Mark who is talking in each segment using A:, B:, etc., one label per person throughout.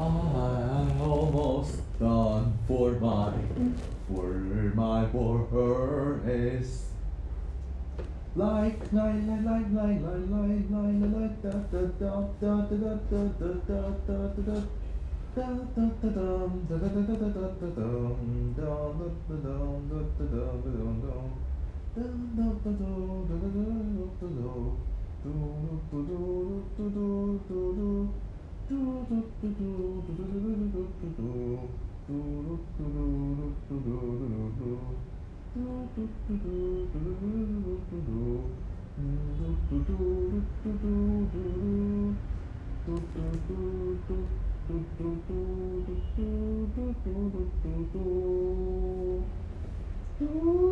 A: I'm almost done for my for my work is like like like like like like like like like da da da da da da da da da da da da Ooh.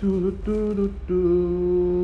A: Do do do do